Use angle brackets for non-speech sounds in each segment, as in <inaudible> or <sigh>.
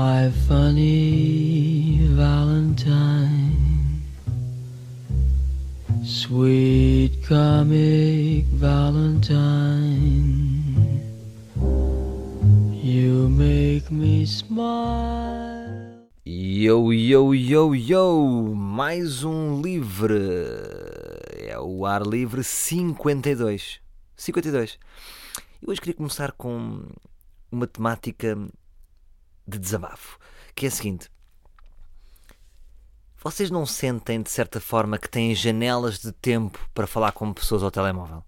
My funny Valentine, sweet comic Valentine, you make me smile. Yo, yo, yo, yo! Mais um livre! É o Ar Livre 52. 52. Eu hoje queria começar com uma temática de desabafo, que é a seguinte. Vocês não sentem, de certa forma, que têm janelas de tempo para falar com pessoas ao telemóvel?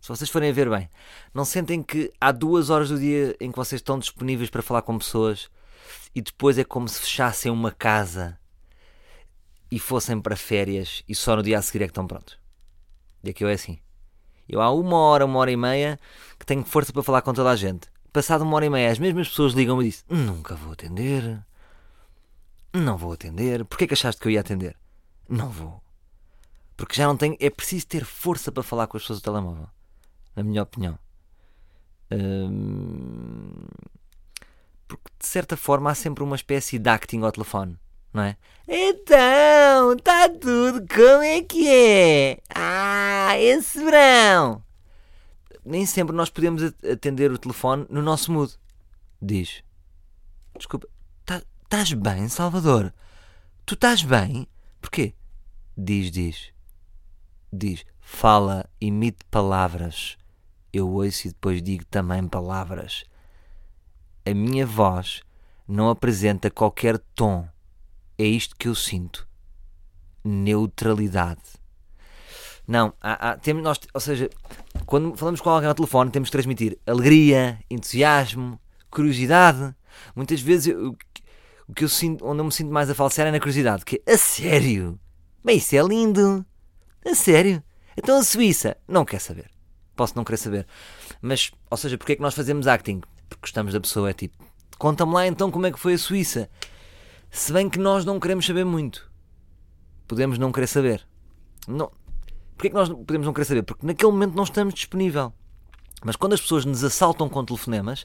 Se vocês forem a ver bem, não sentem que há duas horas do dia em que vocês estão disponíveis para falar com pessoas e depois é como se fechassem uma casa e fossem para férias e só no dia a seguir é que estão prontos? E aqui eu é assim. Eu há uma hora, uma hora e meia que tenho força para falar com toda a gente. Passado uma hora e meia, as mesmas pessoas ligam-me e dizem: Nunca vou atender. Não vou atender. Porquê que achaste que eu ia atender? Não vou. Porque já não tenho. É preciso ter força para falar com as pessoas do telemóvel. Na minha opinião. Hum, Porque de certa forma há sempre uma espécie de acting ao telefone. Não é? Então, está tudo, como é que é? Ah, esse verão! Nem sempre nós podemos atender o telefone no nosso mood. Diz: Desculpa, estás bem, Salvador? Tu estás bem? Porquê? Diz, diz. Diz: Fala, imite palavras. Eu ouço e depois digo também palavras. A minha voz não apresenta qualquer tom. É isto que eu sinto. Neutralidade. Não, há, há, temos, nós, ou seja, quando falamos com alguém ao telefone, temos que transmitir alegria, entusiasmo, curiosidade. Muitas vezes eu, o que eu sinto, onde eu me sinto mais a falsear é na curiosidade, que é, a sério? Bem, isso é lindo. A sério? Então a Suíça? Não quer saber. Posso não querer saber. Mas, ou seja, porque é que nós fazemos acting? Porque gostamos da pessoa, é tipo, conta-me lá então como é que foi a Suíça. Se bem que nós não queremos saber muito. Podemos não querer saber. Não, Porquê que nós podemos não querer saber? Porque naquele momento não estamos disponível. Mas quando as pessoas nos assaltam com telefonemas,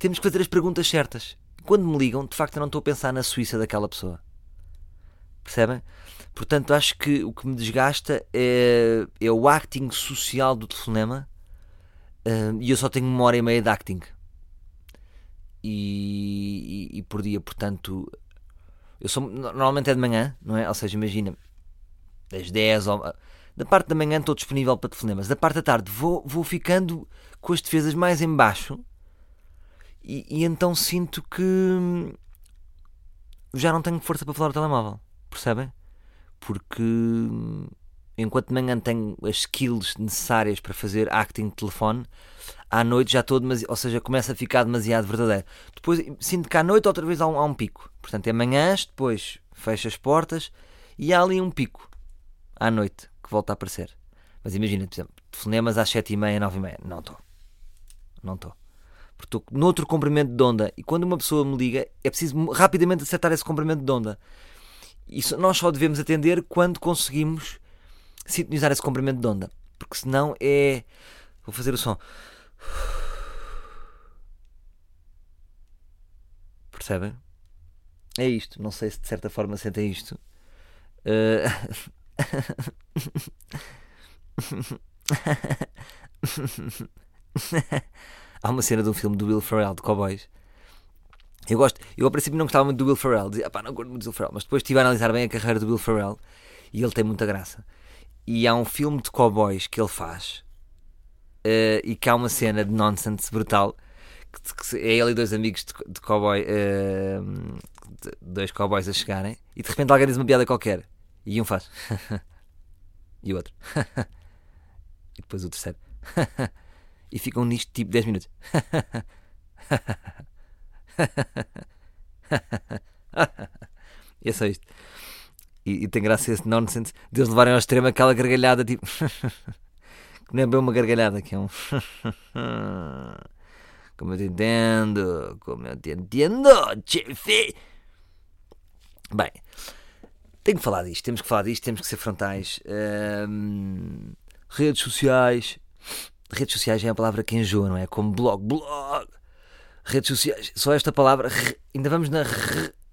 temos que fazer as perguntas certas. Quando me ligam, de facto, eu não estou a pensar na Suíça daquela pessoa. Percebem? Portanto, acho que o que me desgasta é, é o acting social do telefonema uh, e eu só tenho uma hora e meia de acting. E, e, e por dia, portanto, eu sou, normalmente é de manhã, não é? Ou seja, imagina, das 10 ou da parte da manhã estou disponível para telefonemas. Da parte da tarde vou, vou ficando com as defesas mais em baixo e, e então sinto que já não tenho força para falar o telemóvel. Percebem? Porque enquanto de manhã tenho as skills necessárias para fazer acting de telefone, à noite já estou demasiado, ou seja, começa a ficar demasiado verdadeiro. Depois sinto que à noite outra vez há um, há um pico. Portanto, é manhãs, depois fecho as portas e há ali um pico à noite que volta a aparecer. Mas imagina, por exemplo, telefonemas às 7h30, 9h30. Não estou. Não estou. Porque estou noutro comprimento de onda. E quando uma pessoa me liga, é preciso rapidamente acertar esse comprimento de onda. Isso nós só devemos atender quando conseguimos sintonizar esse comprimento de onda. Porque senão é. Vou fazer o som. Percebem? É isto. Não sei se de certa forma sentem isto. Uh... <laughs> Há uma cena de um filme do Will Ferrell de cowboys. Eu gosto, eu ao princípio não gostava muito do Will Ferrell, dizia, pá, não gosto muito do Will Ferrell, mas depois estive a analisar bem a carreira do Will Ferrell e ele tem muita graça. E há um filme de cowboys que ele faz uh, e que há uma cena de nonsense brutal que, que é ele e dois amigos de, de cowboy, uh, de, dois cowboys a chegarem e de repente alguém diz uma piada qualquer e um faz. <laughs> e o outro. <laughs> e depois o terceiro. <laughs> e ficam nisto tipo 10 minutos. e é só isto. E, e tem graça esse nonsense de eles levarem ao extremo aquela gargalhada tipo. que não é bem uma gargalhada, que é um. como eu te entendo, como eu te entendo, chefe. Bem, tenho que falar disto, temos que falar disto, temos que ser frontais. redes sociais. Redes sociais é a palavra que enjoa, não é? Como blog, blog. redes sociais, só esta palavra, ainda vamos na.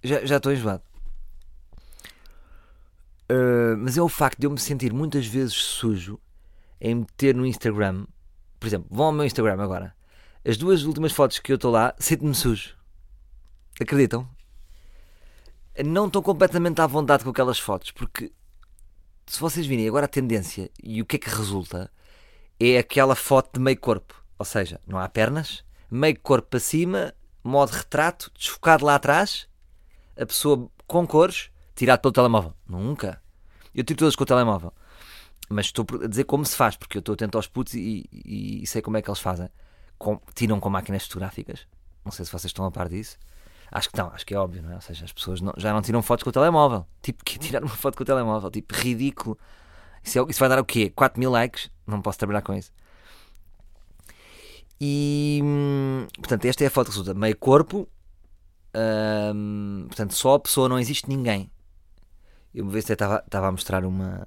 já, já estou enjoado. Uh, mas é o facto de eu me sentir muitas vezes sujo em meter no Instagram. Por exemplo, vão ao meu Instagram agora. As duas últimas fotos que eu estou lá, sinto-me sujo. Acreditam? Não estou completamente à vontade com aquelas fotos, porque se vocês virem agora a tendência e o que é que resulta é aquela foto de meio corpo. Ou seja, não há pernas, meio corpo para cima, modo retrato, desfocado lá atrás, a pessoa com cores, tirado pelo telemóvel. Nunca. Eu tiro todas com o telemóvel. Mas estou a dizer como se faz, porque eu estou atento aos putos e, e- e sei como é que eles fazem. Com- tiram com máquinas fotográficas. Não sei se vocês estão a par disso. Acho que não, acho que é óbvio, não é? Ou seja, as pessoas não- já não tiram fotos com o telemóvel. <laughs> Tipo, que tirar uma foto com o telemóvel? Tipo, ridículo. Isso, é- isso vai dar o quê? 4 mil likes? Não posso trabalhar com isso. E portanto, esta é a foto que resulta meio corpo. hum, portanto, só a pessoa, não existe ninguém. Eu uma vez até estava a mostrar uma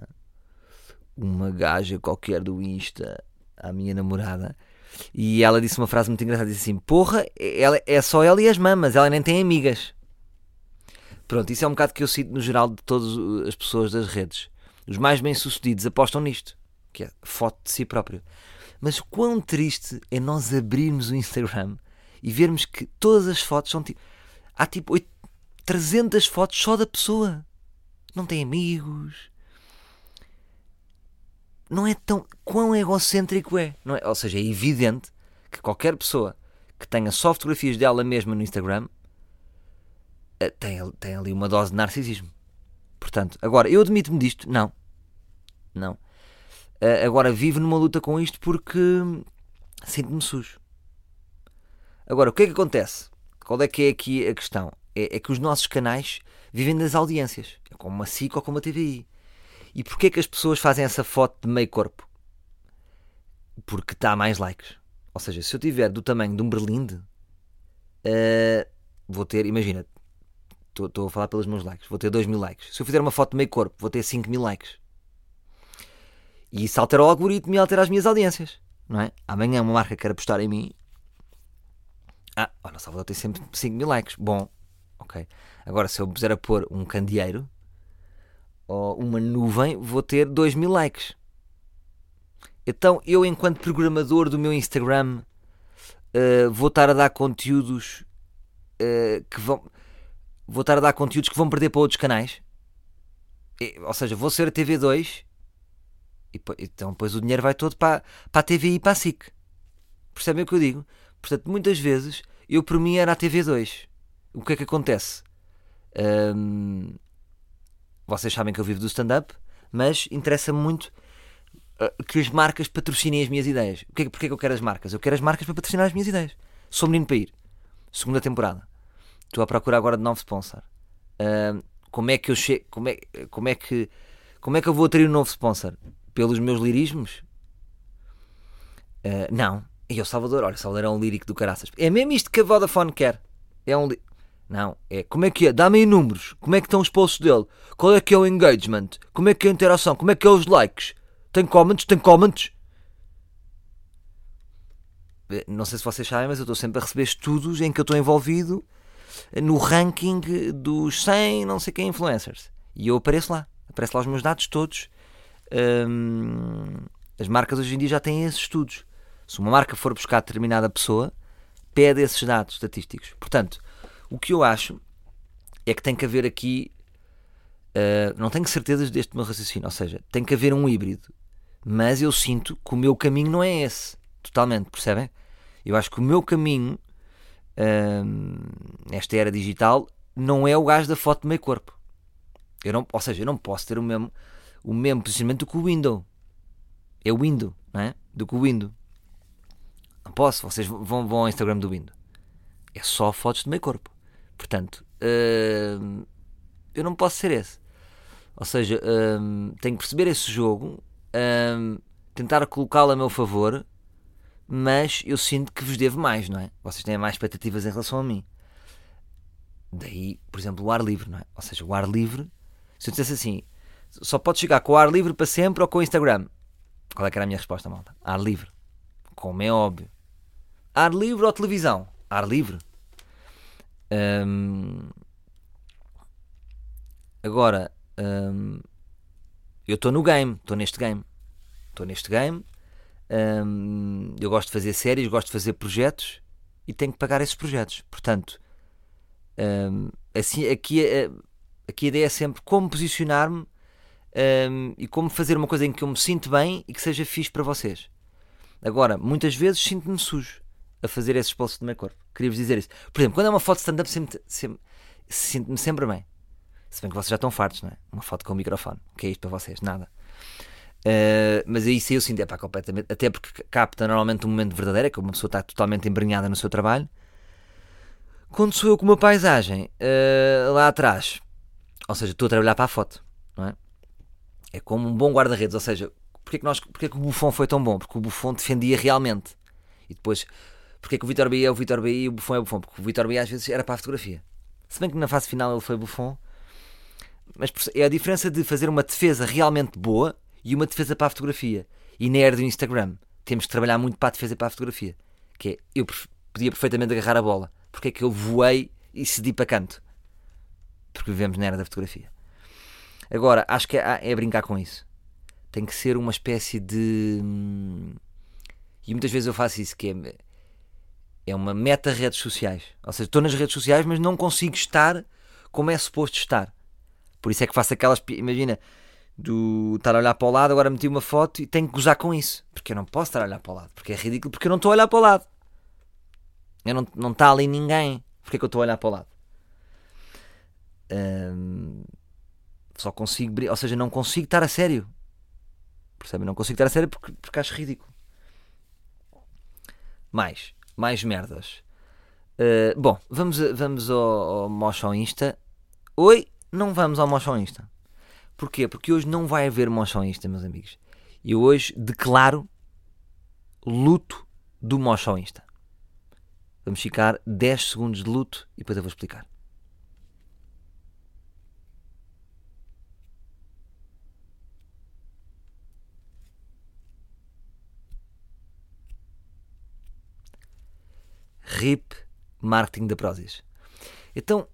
uma gaja qualquer do Insta à minha namorada e ela disse uma frase muito engraçada: disse assim, porra, ela, é só ela e as mamas, ela nem tem amigas. Pronto, isso é um bocado que eu sinto no geral de todas as pessoas das redes. Os mais bem-sucedidos apostam nisto, que é foto de si próprio. Mas quão triste é nós abrirmos o Instagram e vermos que todas as fotos são tipo. Há tipo oito- 300 fotos só da pessoa. Não tem amigos. Não é tão. Quão egocêntrico é, não é? Ou seja, é evidente que qualquer pessoa que tenha só fotografias dela mesma no Instagram eh, tem, tem ali uma dose de narcisismo. Portanto, agora, eu admito-me disto? Não. Não. Eh, agora, vivo numa luta com isto porque sinto-me sujo. Agora, o que é que acontece? Qual é que é aqui a questão? É, é que os nossos canais vivem das audiências. É como a SIC ou como a TVI. E porquê que as pessoas fazem essa foto de meio corpo? Porque dá mais likes. Ou seja, se eu tiver do tamanho de um berlinde, eh, vou ter, imagina, estou a falar pelos meus likes, vou ter 2 mil likes. Se eu fizer uma foto de meio corpo, vou ter 5 mil likes. E isso altera o algoritmo e altera as minhas audiências. Não é? Amanhã uma marca quer apostar em mim. Ah, olha, Salvador tem sempre 5 mil likes. Bom, ok. Agora, se eu puser a pôr um candeeiro ou uma nuvem, vou ter 2 mil likes. Então, eu, enquanto programador do meu Instagram, eh, vou estar a dar conteúdos eh, que vão. Vou estar a dar conteúdos que vão perder para outros canais. E- ou seja, vou ser a TV2 e, então depois o dinheiro vai todo para, para a TVI e para a SIC. Percebem o que eu digo? Portanto, muitas vezes eu por mim era a TV2. O que é que acontece? Hum, vocês sabem que eu vivo do stand-up, mas interessa-me muito uh, que as marcas patrocinem as minhas ideias. O que é, é que eu quero as marcas? Eu quero as marcas para patrocinar as minhas ideias. Sou menino para ir. Segunda temporada. Estou à procura agora de novo sponsor. Hum, como é que eu chego? Como é, como é que como é que eu vou atrair um novo sponsor? Pelos meus lirismos? Uh, não. E o Salvador, olha, Salvador é um lírico do caraças. É mesmo isto que a Vodafone quer. É um li... Não, é como é que é? Dá-me aí números. Como é que estão os posts dele? Qual é que é o engagement? Como é que é a interação? Como é que é os likes? Tem comments? Tem comments? Eh, Não sei se vocês sabem, mas eu estou sempre a receber estudos em que eu estou envolvido no ranking dos 100 não sei quem influencers. E eu apareço lá. Aparecem lá os meus dados todos. Hum, as marcas hoje em dia já têm esses estudos. Se uma marca for buscar determinada pessoa, pede esses dados estatísticos. Portanto, o que eu acho é que tem que haver aqui. uh, não tenho certezas deste meu raciocínio, ou seja, tem que haver um híbrido. Mas eu sinto que o meu caminho não é esse. Totalmente, percebem? Eu acho que o meu caminho hum, nesta era digital não é o gajo da foto de meio corpo. Eu não, ou seja, eu não posso ter o mesmo, o mesmo posicionamento do que o Windows. É o Windows, não é? Do que o Windows. Não posso, vocês vão, vão ao Instagram do Windows. É só fotos de meio corpo. Portanto, hum, eu não posso ser esse. Ou seja, hum, tenho que perceber esse jogo, hum, tentar colocá-lo a meu favor, mas eu sinto que vos devo mais, não é? Vocês têm mais expectativas em relação a mim. Daí, por exemplo, o ar livre, não é? Ou seja, o ar livre, se eu dissesse assim, só pode chegar com o ar livre para sempre ou com o Instagram. Qual é que era a minha resposta, malta? Ar livre. Como é óbvio. Ar livre ou televisão? ar livre. Hum, agora, hum, eu estou no game, estou neste game. Estou neste game. hum, eu gosto de fazer séries, gosto de fazer projetos e tenho que pagar esses projetos. Portanto, assim, aqui, aqui a ideia é sempre como posicionar-me e como fazer uma coisa em que eu me sinto bem e que seja fixe para vocês. Agora, muitas vezes sinto-me sujo a fazer esses posts do meu corpo. Queria-vos dizer isso. Por exemplo, quando é uma foto stand-up, sempre, sinto-me sempre bem. Se bem que vocês já estão fartos, não é? Uma foto com o microfone. O que é isto para vocês? Nada. Uh, mas aí sim eu sinto, é pá, completamente. Até porque capta normalmente um momento verdadeiro, é que uma pessoa está totalmente embrenhada no seu trabalho. Quando sou eu com uma paisagem uh, lá atrás, ou seja, estou a trabalhar para a foto, não é? É como um bom guarda-redes, ou seja, porque é, que nós, porque é que o Buffon foi tão bom? Porque o Buffon defendia realmente. E depois, porque é que o Vitor Bahia é o Vitor Bahia e o Buffon é o Buffon? Porque o Vitor Bahia às vezes era para a fotografia. Se bem que na fase final ele foi Buffon, mas é a diferença de fazer uma defesa realmente boa e uma defesa para a fotografia. E na era do Instagram temos que trabalhar muito para a defesa e para a fotografia. Que é, eu podia perfeitamente agarrar a bola. Porque é que eu voei e cedi para canto? Porque vivemos na era da fotografia. Agora, acho que é, é brincar com isso. Tem que ser uma espécie de. hum, E muitas vezes eu faço isso, que é, é uma meta redes sociais. Ou seja, estou nas redes sociais, mas não consigo estar como é suposto estar. Por isso é que faço aquelas. Imagina, do estar a olhar para o lado, agora meti uma foto e tenho que gozar com isso. Porque eu não posso estar a olhar para o lado. Porque é ridículo, porque eu não estou a olhar para o lado. Eu não, não está ali ninguém. Porque é que eu estou a olhar para o lado? Só consigo. Ou seja, não consigo estar a sério. Percebem? Não consigo estar a sério porque, porque acho ridículo. Mais. Mais merdas. Uh, bom, vamos, vamos ao, ao Insta. Oi, não vamos ao Motion Insta. Porquê? Porque hoje não vai haver Motion Insta, meus amigos. Eu hoje declaro luto do Motion Insta. Vamos ficar 10 segundos de luto e depois eu vou explicar. RIP Marketing da Prozis. Então,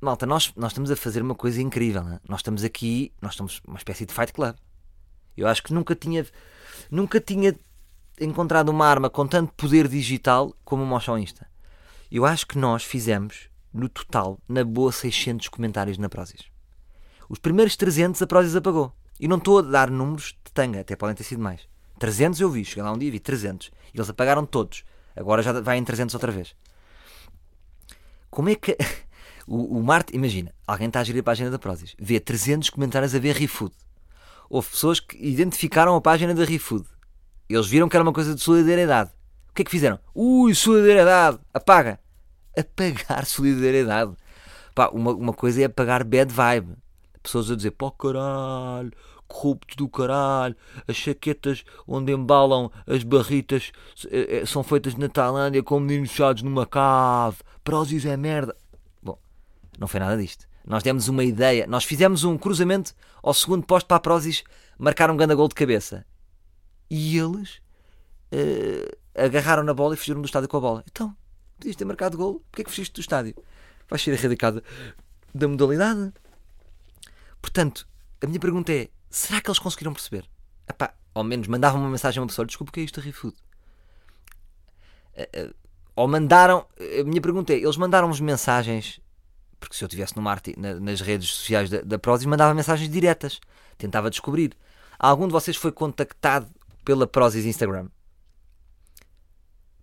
malta, nós, nós estamos a fazer uma coisa incrível. não é? Nós estamos aqui, nós estamos uma espécie de fight club. Eu acho que nunca tinha, nunca tinha encontrado uma arma com tanto poder digital como o Motion Insta. Eu acho que nós fizemos, no total, na boa 600 comentários na Prozis. Os primeiros 300 a Prozis apagou. E não estou a dar números de tanga, até podem ter sido mais. 300 eu vi, cheguei lá um dia e vi 300. E eles apagaram todos. Agora já vai em 300 outra vez. Como é que. <laughs> O, o Marte, imagina, alguém está a gerir a página da Prozis, vê 300 comentários a ver ReFood. Houve pessoas que identificaram a página da ReFood. Eles viram que era uma coisa de solidariedade. O que é que fizeram? Ui, solidariedade! Apaga! Apagar <laughs> solidariedade. Pá, uma, uma coisa é apagar bad vibe. Pessoas a dizer, pô caralho, corruptos do caralho, as chaquetas onde embalam as barritas eh, eh, são feitas na Tailândia com meninos fechados numa cave. Prozis é merda. Bom, não foi nada disto. Nós demos uma ideia, nós fizemos um cruzamento ao segundo posto para a Prozis marcar um grande gol de cabeça. E eles eh, agarraram na bola e fugiram do estádio com a bola. Então, podias ter marcado gol, porquê é que fugiste do estádio? Vais ser erradicado da modalidade? Portanto, a minha pergunta é: será que eles conseguiram perceber? Epá, ao menos mandavam uma mensagem a uma pessoa: desculpa, o que é isto a ReFood? Eh, eh, Ou mandaram. A minha pergunta é: eles mandaram-vos mensagens. Porque se eu estivesse na- nas redes sociais da, da Prozis, mandava mensagens diretas. Tentava descobrir. Algum de vocês foi contactado pela Prozis Instagram?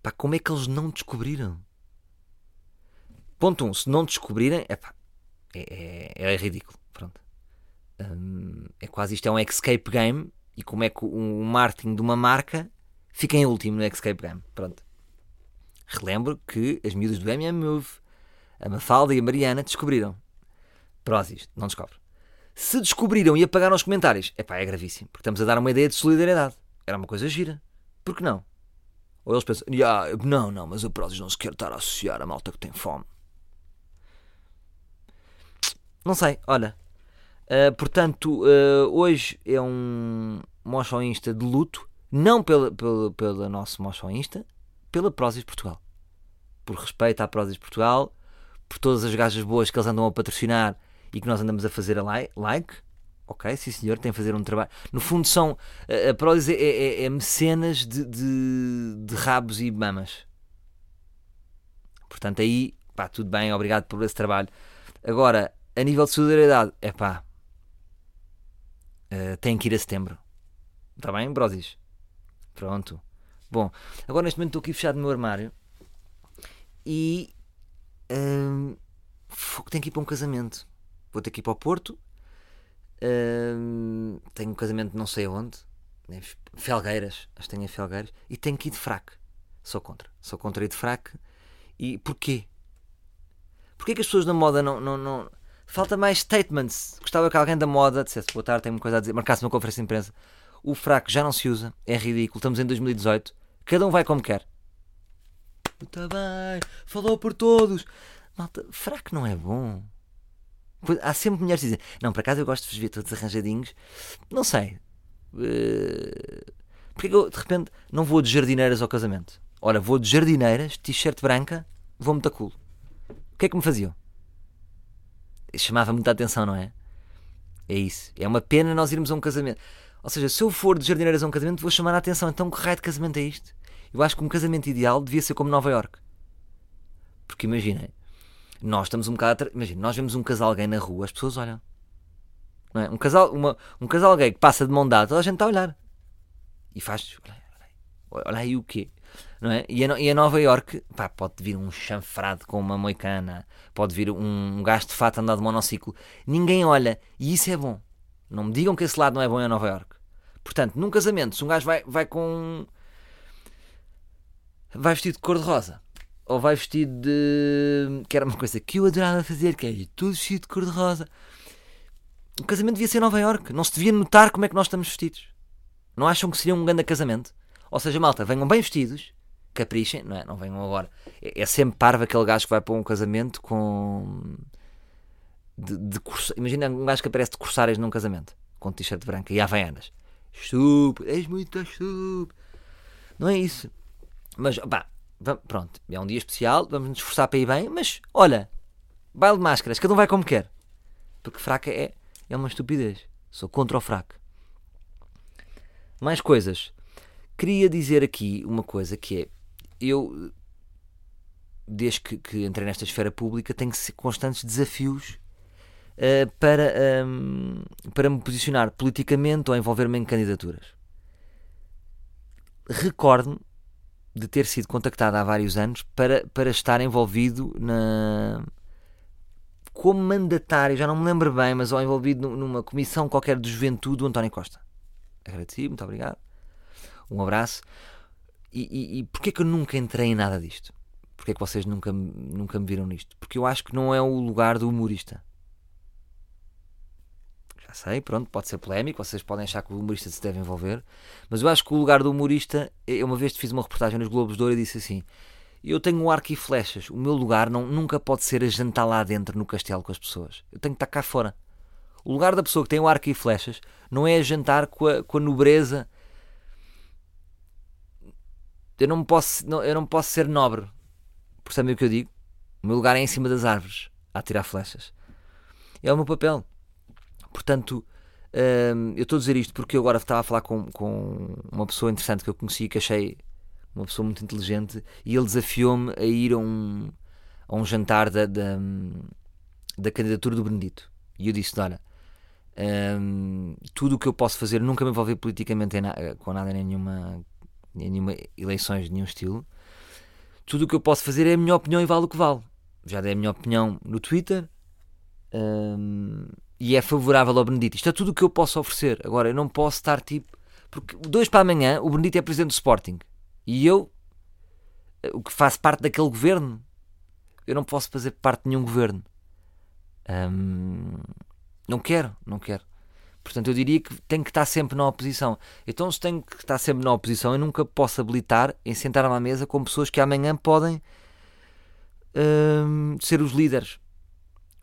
Pá, como é que eles não descobriram? Ponto 1. Um, se não descobrirem, epá, é, é, é ridículo. É quase isto é um escape game. E como é que o marketing de uma marca fica em último no escape game? Pronto. Relembro que as miúdas do MM Move, a Mafalda e a Mariana descobriram. Prozis, não descobre. Se descobriram e apagaram os comentários, epá, é gravíssimo. Porque estamos a dar uma ideia de solidariedade. Era uma coisa gira. Por que não? Ou eles pensam, "Ya, não, não, mas o Prozis não se quer estar a associar a malta que tem fome. Não sei, olha. Uh, portanto, uh, hoje é um Motion Insta de luto, não pela, pela, pela nosso Motion Insta, pela Prozis Portugal. por respeito à Prozis Portugal, por todas as gajas boas que eles andam a patrocinar e que nós andamos a fazer a li- like. Ok, sim senhor, tem a fazer um trabalho. No fundo, são. A, a Prozis é, é, é mecenas de, de, de rabos e mamas. Portanto, aí, pá, tudo bem, obrigado por esse trabalho. Agora, a nível de solidariedade, é pá, tem que ir a setembro. Está bem, Brosis? Pronto. Bom, agora neste momento estou aqui fechado no meu armário e fogo, tenho que ir para um casamento. Vou ter que ir para o Porto. Hum, tenho um casamento não sei onde. né, Felgueiras, acho que tenho em Felgueiras. E tenho que ir de fraque. Sou contra. Sou contra ir de fraque. E porquê? Porquê que as pessoas da moda não, não, não... Falta mais statements. Gostava que alguém da moda dissesse boa tarde, tenho uma coisa a dizer, marcasse uma conferência de imprensa. O fraco já não se usa, é ridículo, estamos em 2018, cada um vai como quer. Está bem, falou por todos. Malta, fraco não é bom. Há sempre mulheres que dizem, não, por acaso eu gosto de vos ver todos arranjadinhos. Não sei. Eh, Porquê que eu, de repente, não vou de jardineiras ao casamento? Ora, vou de jardineiras, t-shirt branca, vou muito a culo. O que é que me faziam? Chamava muita atenção, não é? É isso. É uma pena nós irmos a um casamento. Ou seja, se eu for de jardineiras a um casamento, vou chamar a atenção. Então, que raio de casamento é isto? Eu acho que um casamento ideal devia ser como Nova York. Porque imaginem, nós estamos um bocado. atra- nós vemos um casal gay na rua, as pessoas olham. Não é? um, casal, uma, um casal gay que passa de mão dada, toda a gente está a olhar. E faz. Olha, olha olha aí o quê? Não é? e, a, e a Nova York, pá, pode vir um chanfrado com uma moicana, pode vir um, um gajo de fato andar de monociclo. Ninguém olha. E isso é bom. Não me digam que esse lado não é bom em Nova York. Portanto, num casamento, se um gajo vai, vai com. vai vestido de cor-de-rosa. Ou vai vestido de. que era uma coisa que eu adorava fazer, que é tudo vestido de cor-de-rosa. O casamento devia ser em Nova York. Não se devia notar como é que nós estamos vestidos. Não acham que seria um grande casamento? Ou seja, malta, venham bem vestidos, caprichem, não é? Não venham agora. É, é sempre parvo aquele gajo que vai para um casamento com. De, de Imagina um gajo que aparece de corsárias num casamento, com t-shirt branca e havaianas. Estúpido, és muito estúpido. Não é isso. Mas, pá, pronto, é um dia especial, vamos nos esforçar para ir bem, mas, olha, baile de máscaras, cada um vai como quer. Porque fraca é, é uma estupidez. Sou contra o fraco. Mais coisas. Queria dizer aqui uma coisa que é, eu, desde que, que entrei nesta esfera pública, tenho constantes desafios eh, para, ehm, para me posicionar politicamente ou envolver-me em candidaturas. Recordo-me de ter sido contactado há vários anos para, para estar envolvido na como mandatário, já não me lembro bem, mas ou envolvido nu- numa comissão qualquer de juventude do António Costa. Agradeci, muito obrigado. Um abraço. E, e, e porquê que eu nunca entrei em nada disto? Porquê que vocês nunca, nunca me viram nisto? Porque eu acho que não é o lugar do humorista. Já sei, pronto, pode ser polémico, vocês podem achar que o humorista se deve envolver, mas eu acho que o lugar do humorista, eu uma vez fiz uma reportagem nos Globos de Ouro e disse assim: eu tenho um arco e flechas, o meu lugar não, nunca pode ser a jantar lá dentro no castelo com as pessoas, eu tenho que estar cá fora. O lugar da pessoa que tem o arco e flechas não é a jantar com a, com a nobreza. Eu não, posso, não, eu não posso ser nobre, percebem o que eu digo? O meu lugar é em cima das árvores, a tirar flechas. É o meu papel. Portanto, hum, eu estou a dizer isto porque eu agora estava a falar com, com uma pessoa interessante que eu conheci, que achei uma pessoa muito inteligente, e ele desafiou-me a ir a um, a um jantar da, da, da candidatura do Benedito. E eu disse: Olha, hum, tudo o que eu posso fazer, nunca me envolver politicamente na- com nada, nenhuma, nenhuma eleições de nenhum estilo. Tudo o que eu posso fazer é a minha opinião e vale o que vale. Já dei a minha opinião no Twitter, Hum, e é favorável ao Benedito. Isto é tudo o que eu posso oferecer. Agora, eu não posso estar tipo. Porque dois para amanhã, o Benedito é presidente do Sporting e eu, eh, o que faço parte daquele governo, eu não posso fazer parte de nenhum governo. Hum, não quero, não quero. Portanto, eu diria que tenho que estar sempre na oposição. Então, se tenho que estar sempre na oposição, eu nunca posso habilitar em sentar-me à mesa com pessoas que amanhã podem hum, ser os líderes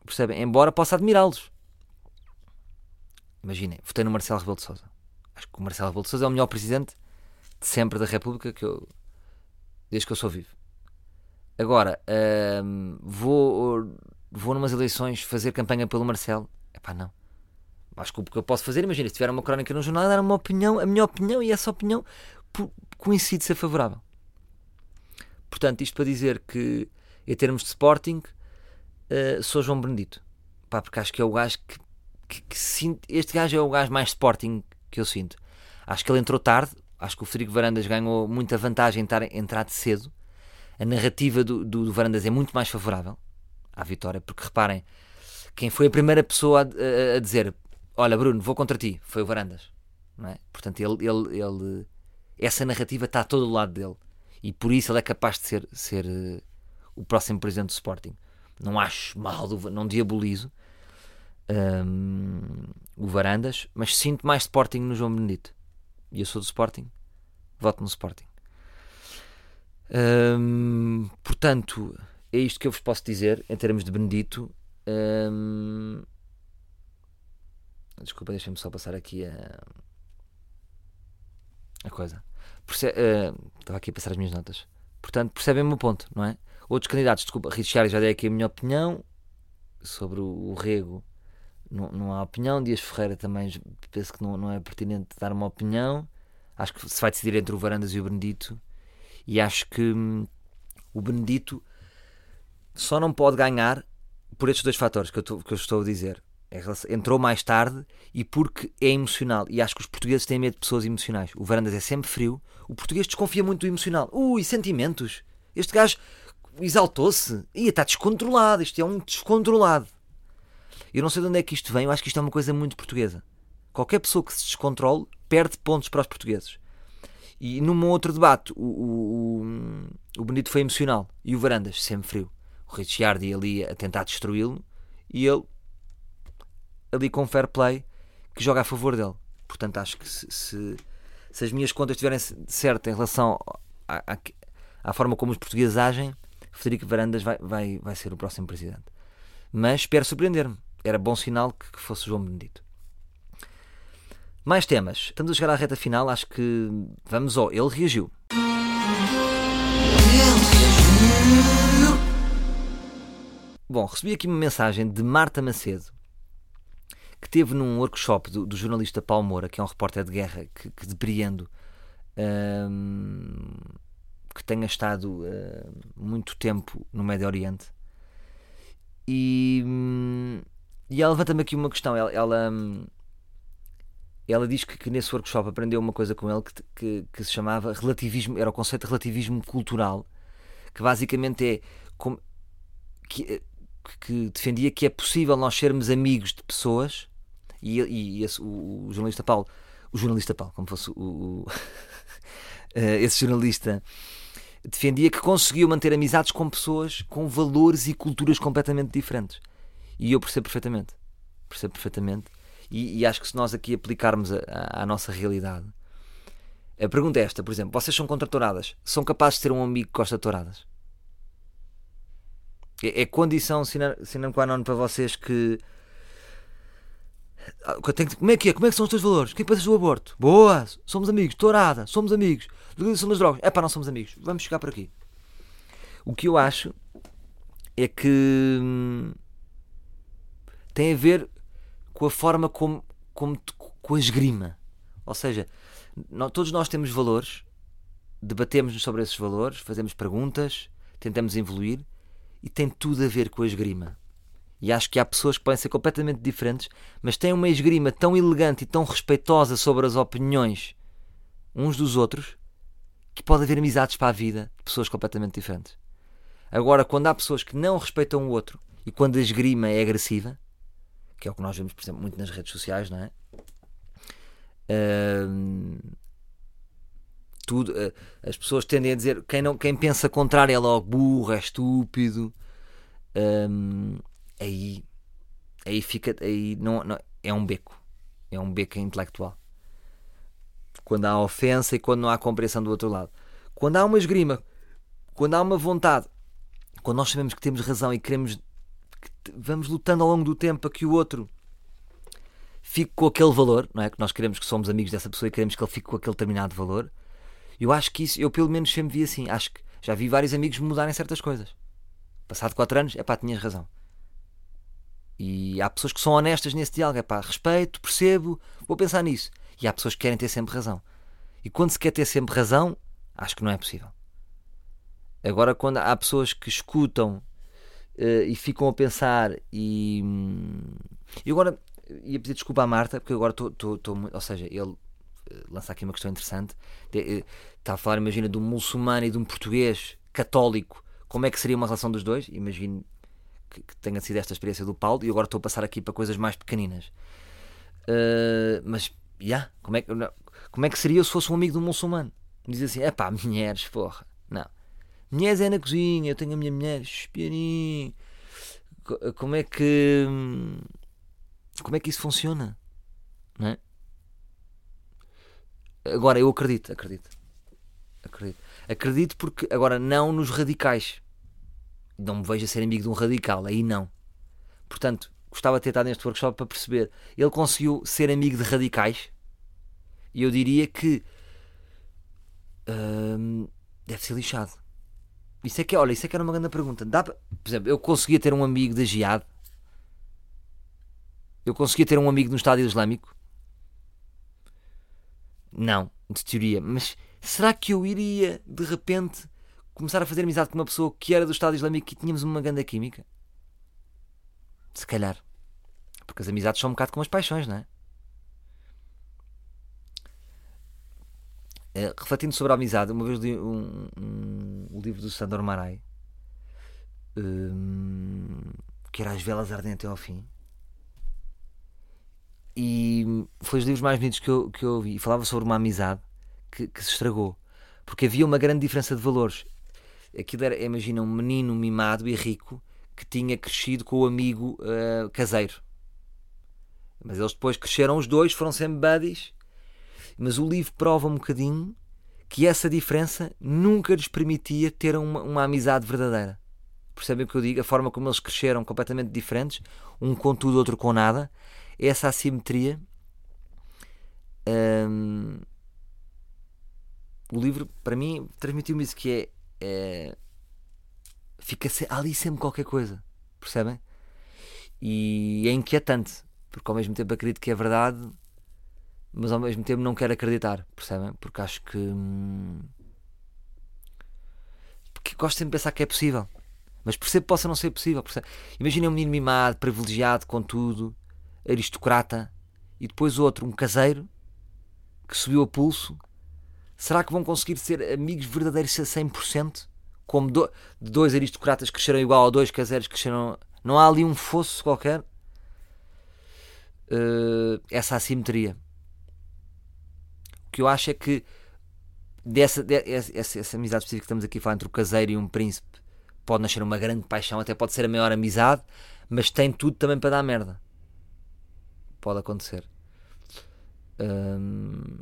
percebem? Embora possa admirá-los. Imaginem, votei no Marcelo Rebelo de Sousa. Acho que o Marcelo Rebelo de Sousa é o melhor presidente de sempre da República que eu, desde que eu sou vivo. Agora, hum, vou, vou numas eleições fazer campanha pelo Marcelo? Epá, não. Acho que o que eu posso fazer, imagina, se tiver uma crónica no jornal, dar uma opinião, a minha opinião, e essa opinião coincide ser favorável. Portanto, isto para dizer que, em termos de Sporting, eh, sou João Benedito. Pá, porque acho que é o gajo que, que, que sinto. Este gajo é o gajo mais Sporting que eu sinto. Acho que ele entrou tarde. Acho que o Frederico Varandas ganhou muita vantagem em estar, entrar de cedo. A narrativa do, do, do Varandas é muito mais favorável à vitória, porque reparem, quem foi a primeira pessoa a, a- a dizer: Olha, Bruno, vou contra ti, foi o Varandas. É? Portanto, ele, ele, ele- essa narrativa está a todo o lado dele e por isso ele é capaz de ser, ser eh, o próximo presidente do Sporting. Não acho mal, não diabolizo hum, o Varandas, mas sinto mais Sporting no João Benedito. E eu sou do Sporting, voto no Sporting. Hum, portanto, é isto que eu vos posso dizer em termos de Benedito. Hum, desculpa, deixem-me só passar aqui a, a coisa. Perce- eh, estava aqui a passar as minhas notas. Portanto, percebem o meu ponto, não é? Outros candidatos, desculpa, Richard já dei aqui a minha opinião sobre o, o Rego. Não, não há opinião. Dias Ferreira também penso que não, não é pertinente dar uma opinião. Acho que se vai decidir entre o Varandas e o Benedito. E acho que hum, o Benedito só não pode ganhar por estes dois fatores que eu, estou- que eu estou a dizer. Entrou mais tarde e porque é emocional. E acho que os portugueses têm medo de pessoas emocionais. O Varandas é sempre frio. O português desconfia muito do emocional. Ui, sentimentos. Este gajo exaltou-se. Ia está descontrolado. Isto é um descontrolado. Eu não sei de onde é que isto vem. Eu acho que isto é uma coisa muito portuguesa. Qualquer pessoa que se descontrole perde pontos para os portugueses. E num outro debate, o, o, o, Benito foi emocional e o Varandas sempre frio. O Ricciardi ali a tentar destruí-lo e ele ali com fair play que joga a favor dele. Portanto, acho que se, se, se as minhas contas estiverem certas em relação à, à, à forma como os portugueses agem, Federico Varandas vai, vai, vai ser o próximo presidente. Mas espero surpreender-me. Era bom sinal que, que fosse João Benedito. Mais temas. Estamos a chegar à reta final. Acho que vamos ao. Ele reagiu. Bom, recebi aqui uma mensagem de Marta Macedo que teve num workshop do, do jornalista Paulo Moura, que é um repórter de guerra que, que depreendo que tenha estado muito tempo no Médio Oriente. E, hum, e ela levanta-me aqui uma questão. Ela, ela, hum, ela diz que, que nesse workshop aprendeu uma coisa com ele que, que, que se chamava relativismo, era o conceito de relativismo cultural, que basicamente é como, que, que defendia que é possível nós sermos amigos de pessoas e, e esse, o, o jornalista Paulo, o jornalista Paulo, como fosse o, o <laughs> esse jornalista defendia que conseguiu manter amizades com pessoas com valores e culturas completamente diferentes. E eu percebo perfeitamente. Percebo perfeitamente. E, e acho que se nós aqui aplicarmos a, a, nossa realidade. A pergunta é esta, por exemplo: vocês são contra touradas? São capazes de ter um amigo que gosta de touradas? É, é condição sine qua non para vocês que. Como é que é? Como é que são os teus valores? O que é que pensas do aborto? Boa! Somos amigos. Tourada. Somos amigos. Legalização das drogas. É pá, não somos amigos. Vamos chegar por aqui. O que eu acho é que hum, tem a ver com a forma como, como com a esgrima. Ou seja, todos nós temos valores, debatemos sobre esses valores, fazemos perguntas, tentamos evoluir e tem tudo a ver com a esgrima. E acho que há pessoas que podem ser completamente diferentes, mas têm uma esgrima tão elegante e tão respeitosa sobre as opiniões uns dos outros que pode haver amizades para a vida de pessoas completamente diferentes. Agora, quando há pessoas que não respeitam o outro e quando a esgrima é agressiva, que é o que nós vemos, por exemplo, muito nas redes sociais, não é? Uh, tudo, uh, as pessoas tendem a dizer quem, não, quem pensa contrário é logo burro, é estúpido. Um, aí, aí fica, aí não, não, é um beco, é um beco intelectual. Quando há ofensa e quando não há compreensão do outro lado. Quando há uma esgrima, quando há uma vontade, quando nós sabemos que temos razão e queremos que vamos lutando ao longo do tempo para que o outro fique com aquele valor, não é? Que nós queremos que somos amigos dessa pessoa e queremos que ele fique com aquele determinado valor. Eu acho que isso, eu pelo menos sempre vi assim. Acho que Já vi vários amigos mudarem certas coisas. Passado 4 anos, é pá, tinhas razão. E há pessoas que são honestas nesse diálogo. É pá, respeito, percebo, vou pensar nisso. E há pessoas que querem ter sempre razão. E quando se quer ter sempre razão, acho que não é possível. Agora, quando há pessoas que escutam uh, e ficam a pensar e. Hum, e agora ia pedir desculpa à Marta, porque agora estou. Ou seja, ele eh, lança aqui uma questão interessante. Eh, está a falar, imagina, de um muçulmano e de um português católico. Como é que seria uma relação dos dois? Imagino que, que tenha sido esta experiência do Paulo e agora estou a passar aqui para coisas mais pequeninas. Uh, mas, já, yeah, como, é, como é que seria se fosse um amigo de um muçulmano? Diz assim: é pá, mulheres, porra. Não. Mulheres é na cozinha, eu tenho a minha mulher, espianinho. Como é que. Como é que isso funciona? Não é? Agora, eu acredito, acredito. Acredito. Acredito porque, agora, não nos radicais. Não me vejo a ser amigo de um radical, aí não. Portanto, gostava de ter estado neste workshop para perceber. Ele conseguiu ser amigo de radicais e eu diria que hum, deve ser lixado. Isso é que, olha, isso é que era uma grande pergunta. Dá por exemplo, eu conseguia ter um amigo da Jihad. Eu conseguia ter um amigo no Estado Islâmico. Não, de teoria. Mas será que eu iria, de repente, começar a fazer amizade com uma pessoa que era do Estado Islâmico e tínhamos uma grande química? Se calhar. Porque as amizades são um bocado como as paixões, não é? Eh, refletindo sobre a amizade, uma vez li um, um, um livro do Sandor Marai um, que era As Velas Ardem até ao Fim. E foi os livros mais bonitos que eu, que eu ouvi. E falava sobre uma amizade que, que se estragou. Porque havia uma grande diferença de valores. Aquilo era, imagina, um menino mimado e rico que tinha crescido com o amigo uh, caseiro. Mas eles depois cresceram os dois, foram sempre buddies mas o livro prova um bocadinho que essa diferença nunca lhes permitia ter uma, uma amizade verdadeira. Percebem o que eu digo? A forma como eles cresceram completamente diferentes, um com tudo, outro com nada. Essa assimetria. Hum, o livro, para mim, transmitiu-me isso que é, é fica ali sempre qualquer coisa, percebem? E é inquietante, porque ao mesmo tempo acredito que é verdade, mas ao mesmo tempo não quero acreditar, percebem? Porque acho que. Hum, porque gosto sempre de pensar que é possível. Mas percebo que possa não ser possível. Imagina um menino mimado, privilegiado, com tudo, aristocrata, e depois outro, um caseiro, que subiu a pulso. Será que vão conseguir ser amigos verdadeiros a 100%? Como do, dois aristocratas cresceram igual a dois caseiros que cresceram. Não há ali um fosso qualquer? Uh, essa assimetria que eu acho é que dessa, dessa essa, essa amizade específica que estamos aqui a falar entre o caseiro e um príncipe pode nascer uma grande paixão, até pode ser a maior amizade, mas tem tudo também para dar merda. Pode acontecer. Hum...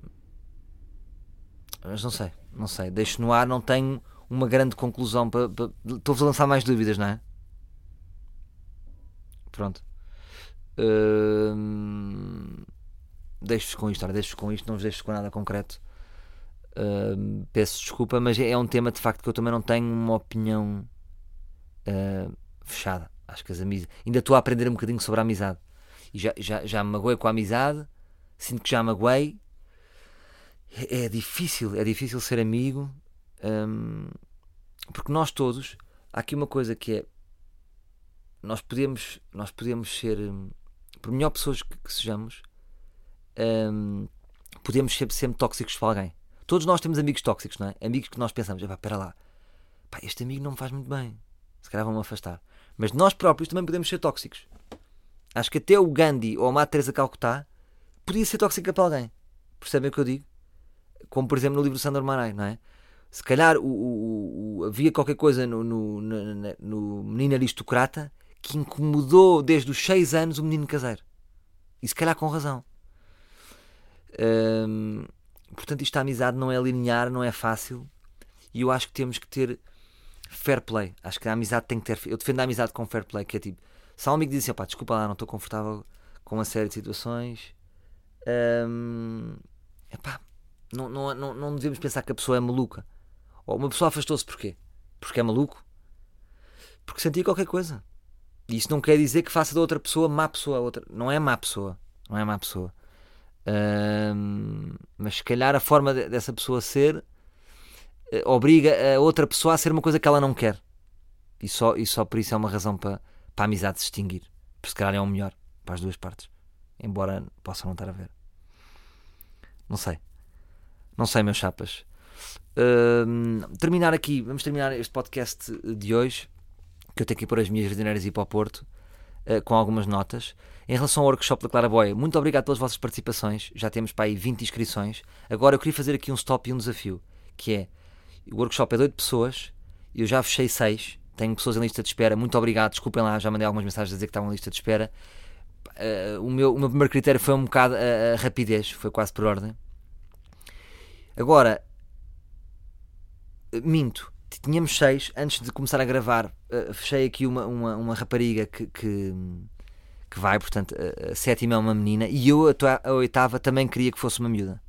Mas não sei, não sei. Deixo no ar, não tenho uma grande conclusão para. Estou-vos a lançar mais dúvidas, não é? Pronto. Hum deixo-vos com isto, deixo-vos com isto, não vos deixo com nada concreto. Uh, peço desculpa, mas é, um tema de facto que eu também não tenho uma opinião uh, fechada. Acho que as amizades. Ainda estou a aprender um bocadinho sobre a amizade. E já, já, já me magoei com a amizade, sinto que já magoei. É, é difícil, é difícil ser amigo. Um, porque nós todos, há aqui uma coisa que é nós podemos, nós podemos ser, hum, por melhor pessoas que, que sejamos, um, podemos ser sempre tóxicos para alguém. Todos nós temos amigos tóxicos, não é? Amigos que nós pensamos, espera lá, pá, este amigo não me faz muito bem, se calhar vão-me afastar. Mas nós próprios também podemos ser tóxicos. Acho que até o Gandhi ou a Madre Teresa Calcutá podia ser tóxica para alguém. Percebem o que eu digo? Como por exemplo no livro do Sandor Marai, não é? Se calhar o, o, o, havia qualquer coisa no, no, no, no menino aristocrata que incomodou desde os 6 anos o menino caseiro. E se calhar com razão portanto, isto a amizade não é linear, não é fácil. E eu acho que temos que ter fair play. Acho que a amizade tem que ter. Eu defendo a amizade com fair play, que é tipo, se há um amigo diz assim, desculpa lá, não estou confortável com uma série de situações. Um, epá, não, não, não, não devemos pensar que a pessoa é maluca. Ou uma pessoa afastou-se porquê? porque é maluco, porque sentia qualquer coisa. E isso não quer dizer que faça da outra pessoa má pessoa. Outra... Não é má pessoa. Não é má pessoa. mas se calhar a forma de, dessa pessoa ser uh, obriga a outra pessoa a ser uma coisa que ela não quer. E só, e só por isso é uma razão para, para a amizade se extinguir. Porque se calhar é o melhor para as duas partes. Embora possa não estar a ver. Não sei. Não sei, meus chapas. Uh, terminar aqui, vamos terminar este podcast de hoje, que eu tenho que ir pôr as minhas jardineiras e ir para o Porto, uh, com algumas notas. Em relação ao workshop da Clara Boia, muito obrigado pelas vossas participações. Já temos para aí 20 inscrições. Agora eu queria fazer aqui um stop e um desafio, que é o workshop é de 8 pessoas, eu já fechei 6, tenho pessoas em lista de espera. Muito obrigado, desculpem lá, já mandei algumas mensagens a dizer que estavam em lista de espera. Uh, o, meu, o meu primeiro critério foi um bocado a, a rapidez, foi quase por ordem. Agora, minto, tínhamos seis antes de começar a gravar. Uh, fechei aqui uma, uma, uma rapariga que, que, que, vai, portanto, a, a, sétima é uma menina e eu, a, a oitava, também queria que fosse uma miúda,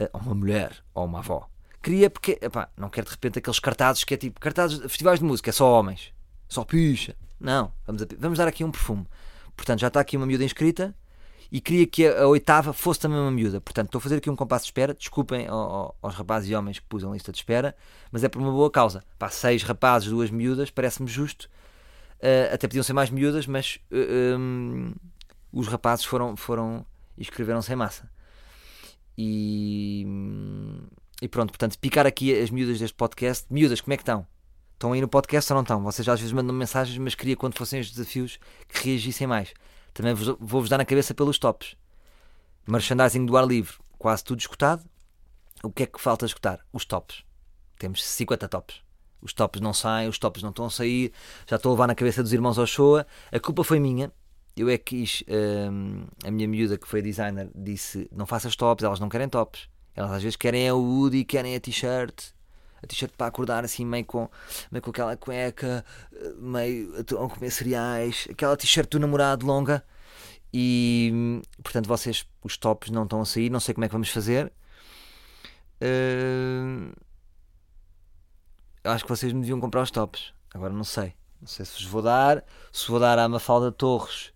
uh, uma mulher ou uma avó. Queria porque, epá, não quero de repente aqueles cartazes que é tipo cartazes festivais de música, é só homens, só picha. Não, vamos, a, vamos dar aqui um perfume. Portanto, já está aqui uma miúda inscrita e queria que a, a, oitava fosse também uma miúda. Portanto, estou a fazer aqui um compasso de espera. Desculpem ao, aos rapazes e homens que pusem lista de espera, mas é por uma boa causa. Pá, seis rapazes, duas miúdas, parece-me justo. Uh, até podiam ser mais miúdas, mas uh, eh, um, os rapazes foram, foram e escreveram-se em massa. E, e pronto, portanto, picar aqui as miúdas deste podcast. Miúdas, como é que estão? Estão aí no podcast ou não estão? Vocês às vezes mandam mensagens, mas queria quando fossem os desafios que reagissem mais. Também vou-vos dar na cabeça pelos tops. Merchandising do ar livre, quase tudo escutado. O que é que falta escutar? Os tops. Temos 50 tops. Os tops não saem, os tops não estão a sair. Já estou a levar na cabeça dos irmãos Ochoa. A culpa foi minha. Eu é que quis. Hum, a minha miúda, que foi designer, disse: não faças tops, elas não querem tops. Elas às vezes querem a hoodie, querem a t-shirt a t-shirt para acordar assim meio com, meio com aquela cueca, meio a comer cereais, aquela t-shirt do namorado longa. E portanto vocês, os tops não estão a sair, não sei como é que vamos fazer. Uh, acho que vocês me deviam comprar os tops. Agora não sei. Não sei se vos vou dar. Se vou dar à Mafalda Torres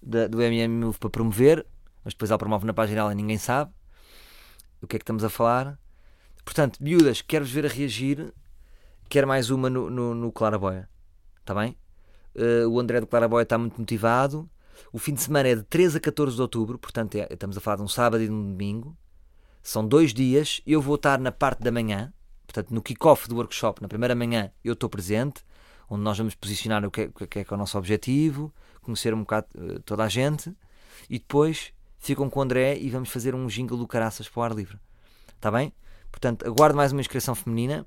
da, do MM Move para promover, mas depois ela promove na página dela e ninguém sabe o que é que estamos a falar. Portanto, miúdas, quero-vos ver a reagir. Quero mais uma no, no, no Claraboia. Está bem? Uh, o André do Claraboia está muito motivado. O fim de semana é de 13 a 14 de outubro, portanto, é, estamos a falar de um sábado e de um domingo. São dois dias. Eu vou estar na parte da manhã, portanto, no kick-off do workshop, na primeira manhã, eu estou presente, onde nós vamos posicionar o que é, o que é, que é o nosso objetivo, conhecer um bocado uh, toda a gente, e depois ficam com o André e vamos fazer um jingle do caraças para o ar livre. Está bem? Portanto, aguardo mais uma inscrição feminina.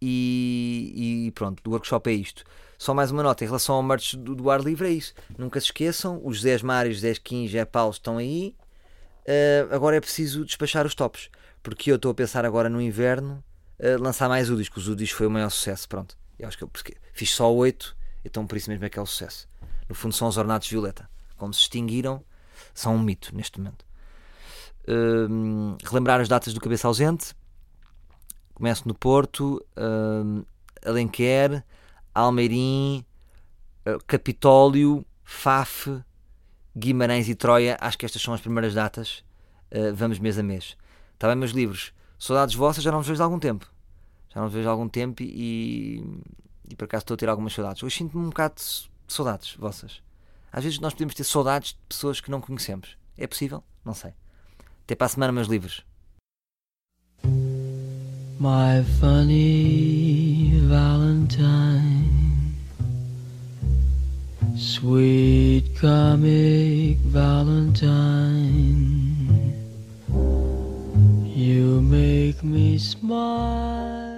E, e, pronto, do workshop é isto. Só mais uma nota em relação ao merch do, do ar livre: é isso. Nunca se esqueçam, os 10 Mários, 10 Kim, Jé Paulo estão aí. Uh, agora é preciso despachar os tops, porque eu estou a pensar agora no inverno uh, lançar mais UDIs, que os UDIs foi o maior sucesso. Pronto, eu acho que eu fiz só 8, então por isso mesmo é que é o sucesso. No fundo, são os ornatos violeta, como se extinguiram, são um mito neste momento. Uh, relembrar as datas do Cabeça Ausente. Começo no Porto, uh, Alenquer, Almeirim, uh, Capitólio, Faf, Guimarães e Troia. Acho que estas são as primeiras datas. Uh, vamos mês a mês. Está bem, meus livros? Saudades vossas, já não vos vejo há algum tempo. Já não vos vejo há algum tempo e, e por acaso estou a ter algumas saudades. Hoje sinto-me um bocado de saudades vossas. Às vezes nós podemos ter saudades de pessoas que não conhecemos. É possível? Não sei. Até para a semana, meus livros. My funny Valentine, sweet comic Valentine, you make me smile.